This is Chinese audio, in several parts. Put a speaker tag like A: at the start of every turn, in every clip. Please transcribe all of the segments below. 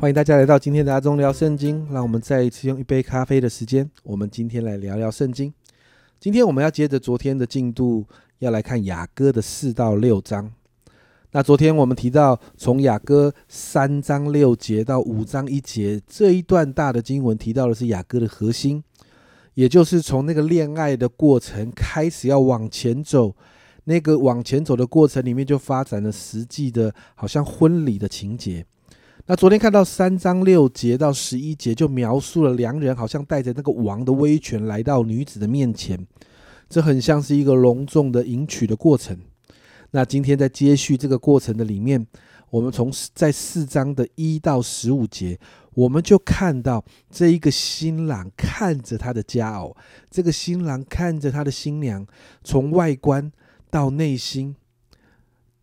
A: 欢迎大家来到今天的阿忠聊圣经。让我们再一次用一杯咖啡的时间，我们今天来聊聊圣经。今天我们要接着昨天的进度，要来看雅歌的四到六章。那昨天我们提到，从雅歌三章六节到五章一节这一段大的经文，提到的是雅歌的核心，也就是从那个恋爱的过程开始要往前走，那个往前走的过程里面就发展了实际的，好像婚礼的情节。那昨天看到三章六节到十一节，就描述了良人好像带着那个王的威权来到女子的面前，这很像是一个隆重的迎娶的过程。那今天在接续这个过程的里面，我们从在四章的一到十五节，我们就看到这一个新郎看着他的佳偶，这个新郎看着他的新娘，从外观到内心，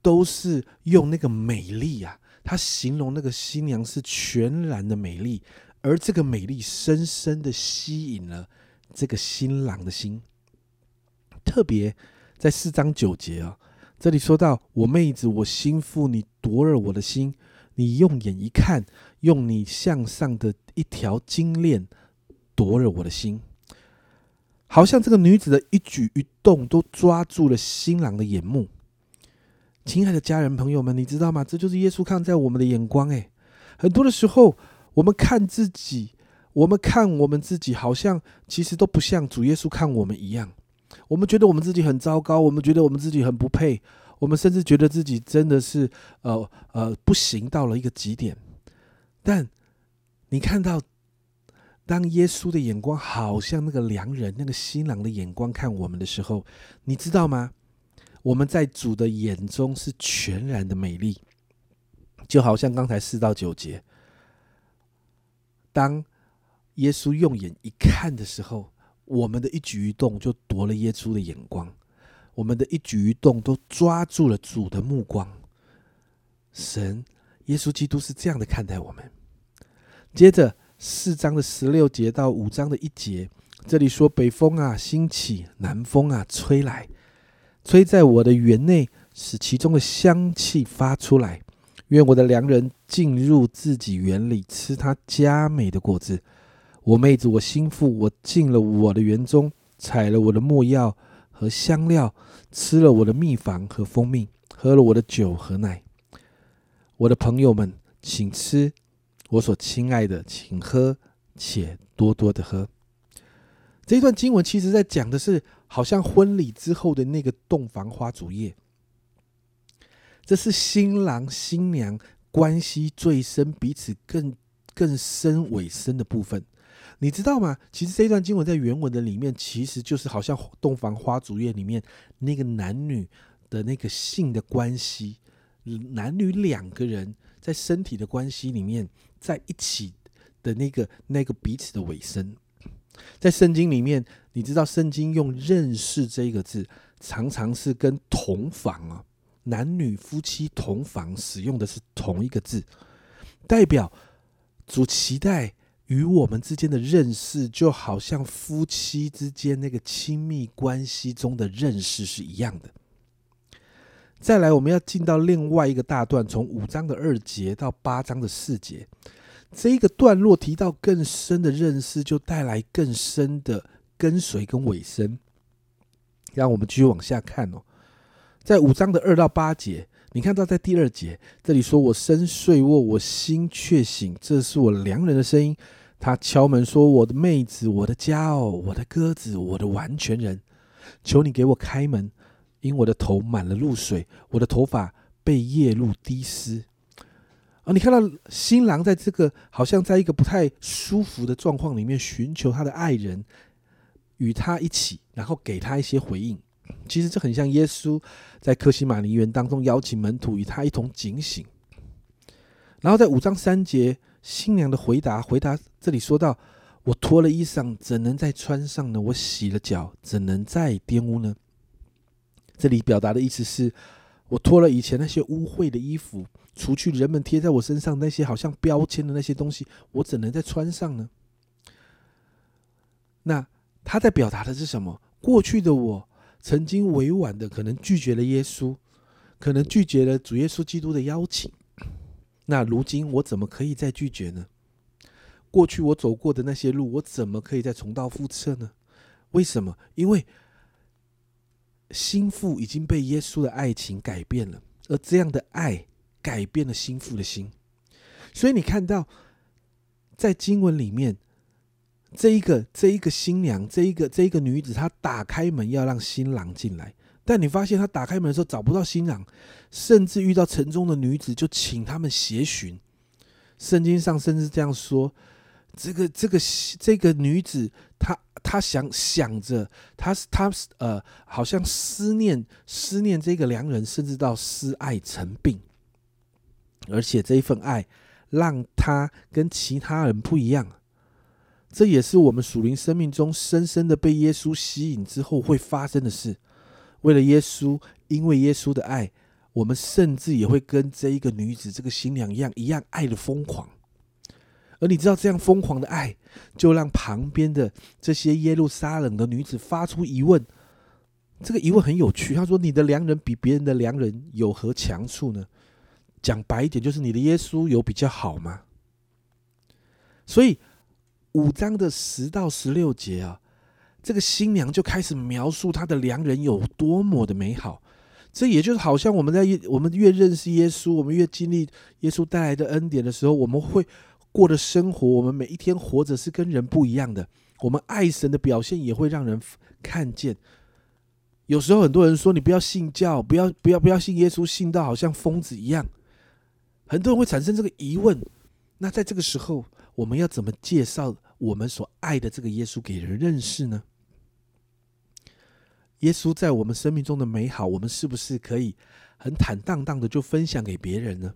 A: 都是用那个美丽啊。他形容那个新娘是全然的美丽，而这个美丽深深的吸引了这个新郎的心。特别在四章九节啊，这里说到：“我妹子，我心腹，你夺了我的心，你用眼一看，用你向上的一条金链夺了我的心。”好像这个女子的一举一动都抓住了新郎的眼目。亲爱的家人朋友们，你知道吗？这就是耶稣看在我们的眼光。诶，很多的时候，我们看自己，我们看我们自己，好像其实都不像主耶稣看我们一样。我们觉得我们自己很糟糕，我们觉得我们自己很不配，我们甚至觉得自己真的是呃呃不行到了一个极点。但你看到，当耶稣的眼光好像那个良人、那个新郎的眼光看我们的时候，你知道吗？我们在主的眼中是全然的美丽，就好像刚才四到九节，当耶稣用眼一看的时候，我们的一举一动就夺了耶稣的眼光，我们的一举一动都抓住了主的目光。神耶稣基督是这样的看待我们。接着四章的十六节到五章的一节，这里说：北风啊兴起，南风啊吹来。吹在我的园内，使其中的香气发出来。愿我的良人进入自己园里，吃他佳美的果子。我妹子，我心腹，我进了我的园中，采了我的墨药和香料，吃了我的蜜房和蜂蜜，喝了我的酒和奶。我的朋友们，请吃；我所亲爱的，请喝，且多多的喝。这一段经文其实在讲的是。好像婚礼之后的那个洞房花烛夜，这是新郎新娘关系最深、彼此更更深尾深的部分，你知道吗？其实这段经文在原文的里面，其实就是好像洞房花烛夜里面那个男女的那个性的关系，男女两个人在身体的关系里面在一起的那个那个彼此的尾声。在圣经里面，你知道圣经用“认识”这一个字，常常是跟同房啊，男女夫妻同房使用的是同一个字，代表主期待与我们之间的认识，就好像夫妻之间那个亲密关系中的认识是一样的。再来，我们要进到另外一个大段，从五章的二节到八章的四节。这一个段落提到更深的认识，就带来更深的跟随跟尾声。让我们继续往下看哦，在五章的二到八节，你看到在第二节这里说：“我身睡卧，我心却醒。”这是我良人的声音，他敲门说：“我的妹子，我的家哦，我的鸽子，我的完全人，求你给我开门，因我的头满了露水，我的头发被夜露滴湿。”啊，你看到新郎在这个好像在一个不太舒服的状况里面，寻求他的爱人与他一起，然后给他一些回应。其实这很像耶稣在克西马尼园当中邀请门徒与他一同警醒。然后在五章三节，新娘的回答，回答这里说到：“我脱了衣裳，怎能再穿上呢？我洗了脚，怎能再玷污呢？”这里表达的意思是。我脱了以前那些污秽的衣服，除去人们贴在我身上那些好像标签的那些东西，我怎能再穿上呢？那他在表达的是什么？过去的我曾经委婉的可能拒绝了耶稣，可能拒绝了主耶稣基督的邀请，那如今我怎么可以再拒绝呢？过去我走过的那些路，我怎么可以再重蹈覆辙呢？为什么？因为心腹已经被耶稣的爱情改变了，而这样的爱改变了心腹的心。所以你看到，在经文里面，这一个这一个新娘，这一个这一个女子，她打开门要让新郎进来。但你发现她打开门的时候找不到新郎，甚至遇到城中的女子，就请他们协寻。圣经上甚至这样说：这个这个这个女子，她她想想着，她她呃，好像思念思念这个良人，甚至到思爱成病。而且这一份爱，让她跟其他人不一样。这也是我们属灵生命中深深的被耶稣吸引之后会发生的事。为了耶稣，因为耶稣的爱，我们甚至也会跟这一个女子、这个新娘一样，一样爱的疯狂。而你知道，这样疯狂的爱，就让旁边的这些耶路撒冷的女子发出疑问。这个疑问很有趣，他说：“你的良人比别人的良人有何强处呢？”讲白一点，就是你的耶稣有比较好吗？所以五章的十到十六节啊。这个新娘就开始描述她的良人有多么的美好，这也就是好像我们在我们越认识耶稣，我们越经历耶稣带来的恩典的时候，我们会过的生活，我们每一天活着是跟人不一样的。我们爱神的表现也会让人看见。有时候很多人说你不要信教，不要不要不要信耶稣，信到好像疯子一样。很多人会产生这个疑问。那在这个时候，我们要怎么介绍我们所爱的这个耶稣给人认识呢？耶稣在我们生命中的美好，我们是不是可以很坦荡荡的就分享给别人呢？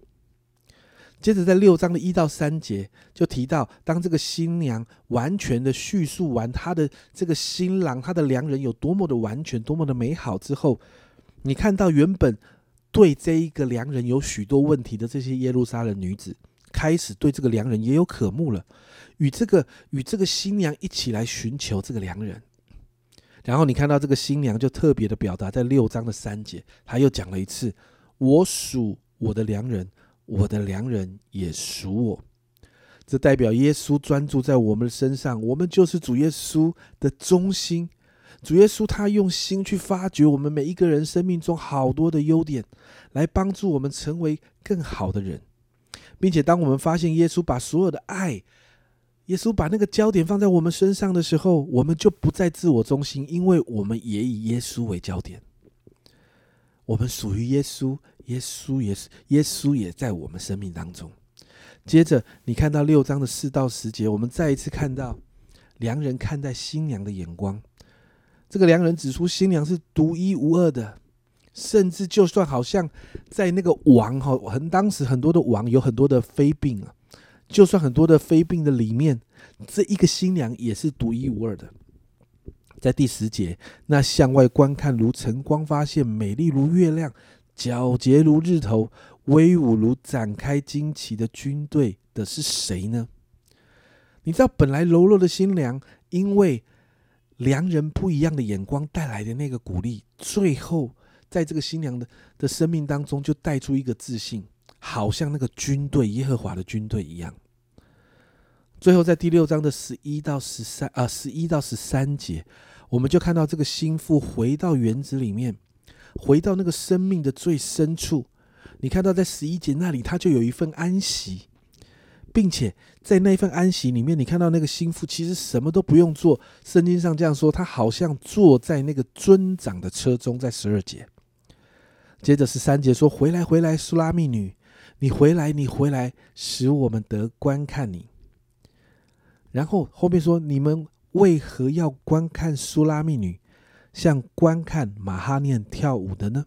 A: 接着在六章的一到三节就提到，当这个新娘完全的叙述完她的这个新郎、她的良人有多么的完全、多么的美好之后，你看到原本对这一个良人有许多问题的这些耶路撒冷女子，开始对这个良人也有渴慕了，与这个与这个新娘一起来寻求这个良人。然后你看到这个新娘就特别的表达，在六章的三节，他又讲了一次：“我属我的良人，我的良人也属我。”这代表耶稣专注在我们身上，我们就是主耶稣的中心。主耶稣他用心去发掘我们每一个人生命中好多的优点，来帮助我们成为更好的人，并且当我们发现耶稣把所有的爱。耶稣把那个焦点放在我们身上的时候，我们就不再自我中心，因为我们也以耶稣为焦点。我们属于耶稣，耶稣也是，耶稣也在我们生命当中。接着，你看到六章的四到十节，我们再一次看到良人看待新娘的眼光。这个良人指出，新娘是独一无二的，甚至就算好像在那个王哈，很当时很多的王有很多的妃病啊。就算很多的妃嫔的里面，这一个新娘也是独一无二的。在第十节，那向外观看如晨光发现，美丽如月亮，皎洁如日头，威武如展开旌旗的军队的是谁呢？你知道，本来柔弱的新娘，因为良人不一样的眼光带来的那个鼓励，最后在这个新娘的的生命当中，就带出一个自信。好像那个军队，耶和华的军队一样。最后，在第六章的十一到十三啊，十一到十三节，我们就看到这个心腹回到园子里面，回到那个生命的最深处。你看到在十一节那里，他就有一份安息，并且在那份安息里面，你看到那个心腹其实什么都不用做。圣经上这样说，他好像坐在那个尊长的车中。在十二节，接着十三节说：“回来，回来，苏拉密女。”你回来，你回来，使我们得观看你。然后后面说：“你们为何要观看苏拉密女，像观看马哈念跳舞的呢？”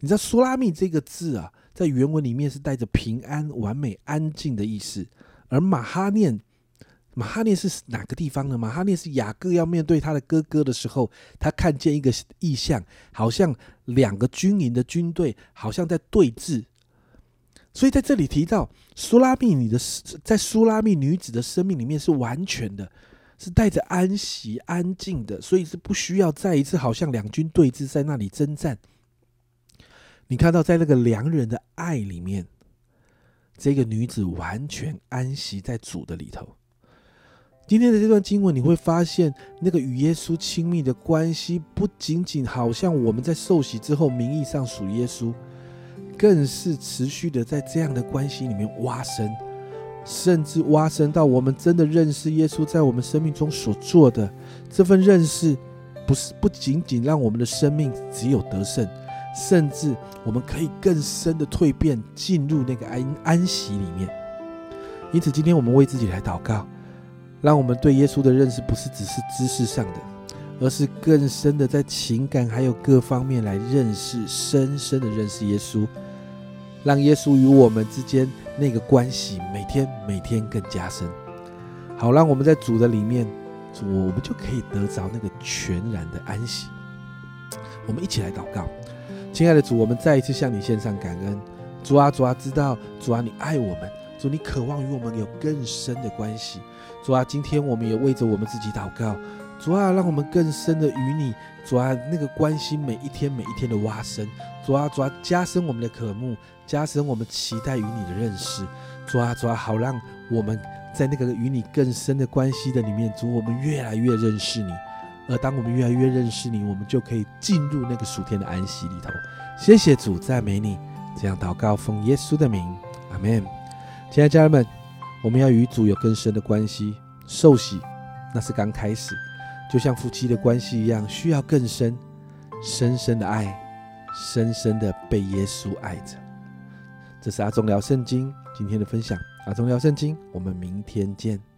A: 你知道“苏拉密”这个字啊，在原文里面是带着平安、完美、安静的意思。而马哈念，马哈念是哪个地方呢？马哈念是雅各要面对他的哥哥的时候，他看见一个意象，好像两个军营的军队，好像在对峙。所以在这里提到苏拉密女的，在苏拉密女子的生命里面是完全的，是带着安息、安静的，所以是不需要再一次好像两军对峙在那里征战。你看到在那个良人的爱里面，这个女子完全安息在主的里头。今天的这段经文，你会发现，那个与耶稣亲密的关系，不仅仅好像我们在受洗之后名义上属耶稣，更是持续的在这样的关系里面挖深，甚至挖深到我们真的认识耶稣在我们生命中所做的这份认识，不是不仅仅让我们的生命只有得胜，甚至我们可以更深的蜕变，进入那个安安息里面。因此，今天我们为自己来祷告。让我们对耶稣的认识不是只是知识上的，而是更深的在情感还有各方面来认识，深深的认识耶稣，让耶稣与我们之间那个关系每天每天更加深。好，让我们在主的里面，主我们就可以得着那个全然的安息。我们一起来祷告，亲爱的主，我们再一次向你献上感恩。主啊，主啊，知道主啊，你爱我们，主你渴望与我们有更深的关系。主啊，今天我们也为着我们自己祷告。主啊，让我们更深的与你，主啊，那个关心每一天每一天的挖深。主啊，主啊，加深我们的渴慕，加深我们期待与你的认识。主啊，主啊，好让我们在那个与你更深的关系的里面，主，我们越来越认识你。而当我们越来越认识你，我们就可以进入那个属天的安息里头。谢谢主，赞美你。这样祷告，奉耶稣的名，阿门。亲爱的家人们。我们要与主有更深的关系，受喜那是刚开始，就像夫妻的关系一样，需要更深、深深的爱，深深的被耶稣爱着。这是阿忠聊圣经今天的分享，阿忠聊圣经，我们明天见。